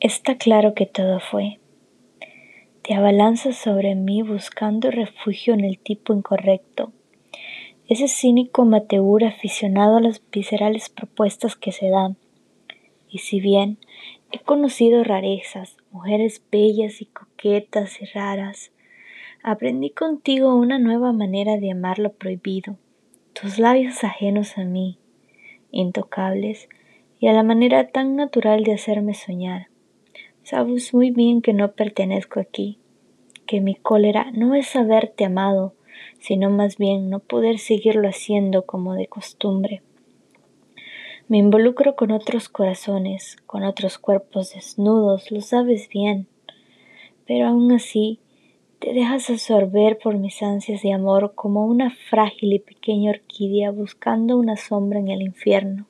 Está claro que todo fue. Te abalanzas sobre mí buscando refugio en el tipo incorrecto. Ese cínico amateur aficionado a las viscerales propuestas que se dan. Y si bien he conocido rarezas, mujeres bellas y coquetas y raras, aprendí contigo una nueva manera de amar lo prohibido, tus labios ajenos a mí, intocables, y a la manera tan natural de hacerme soñar. Sabes muy bien que no pertenezco aquí, que mi cólera no es haberte amado, sino más bien no poder seguirlo haciendo como de costumbre. Me involucro con otros corazones, con otros cuerpos desnudos, lo sabes bien, pero aún así te dejas absorber por mis ansias de amor como una frágil y pequeña orquídea buscando una sombra en el infierno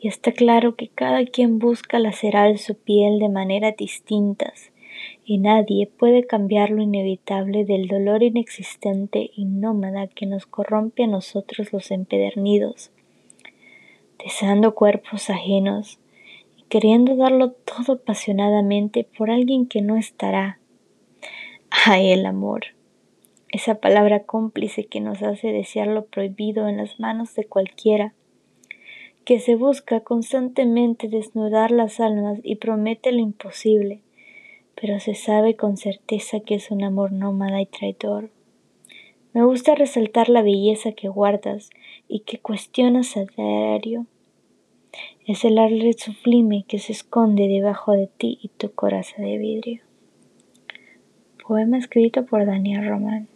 y está claro que cada quien busca lacerar su piel de maneras distintas y nadie puede cambiar lo inevitable del dolor inexistente y nómada que nos corrompe a nosotros los empedernidos, deseando cuerpos ajenos y queriendo darlo todo apasionadamente por alguien que no estará. ¡Ay, el amor! Esa palabra cómplice que nos hace desear lo prohibido en las manos de cualquiera que se busca constantemente desnudar las almas y promete lo imposible, pero se sabe con certeza que es un amor nómada y traidor. Me gusta resaltar la belleza que guardas y que cuestionas a diario. Es el arte sublime que se esconde debajo de ti y tu coraza de vidrio. Poema escrito por Daniel Román.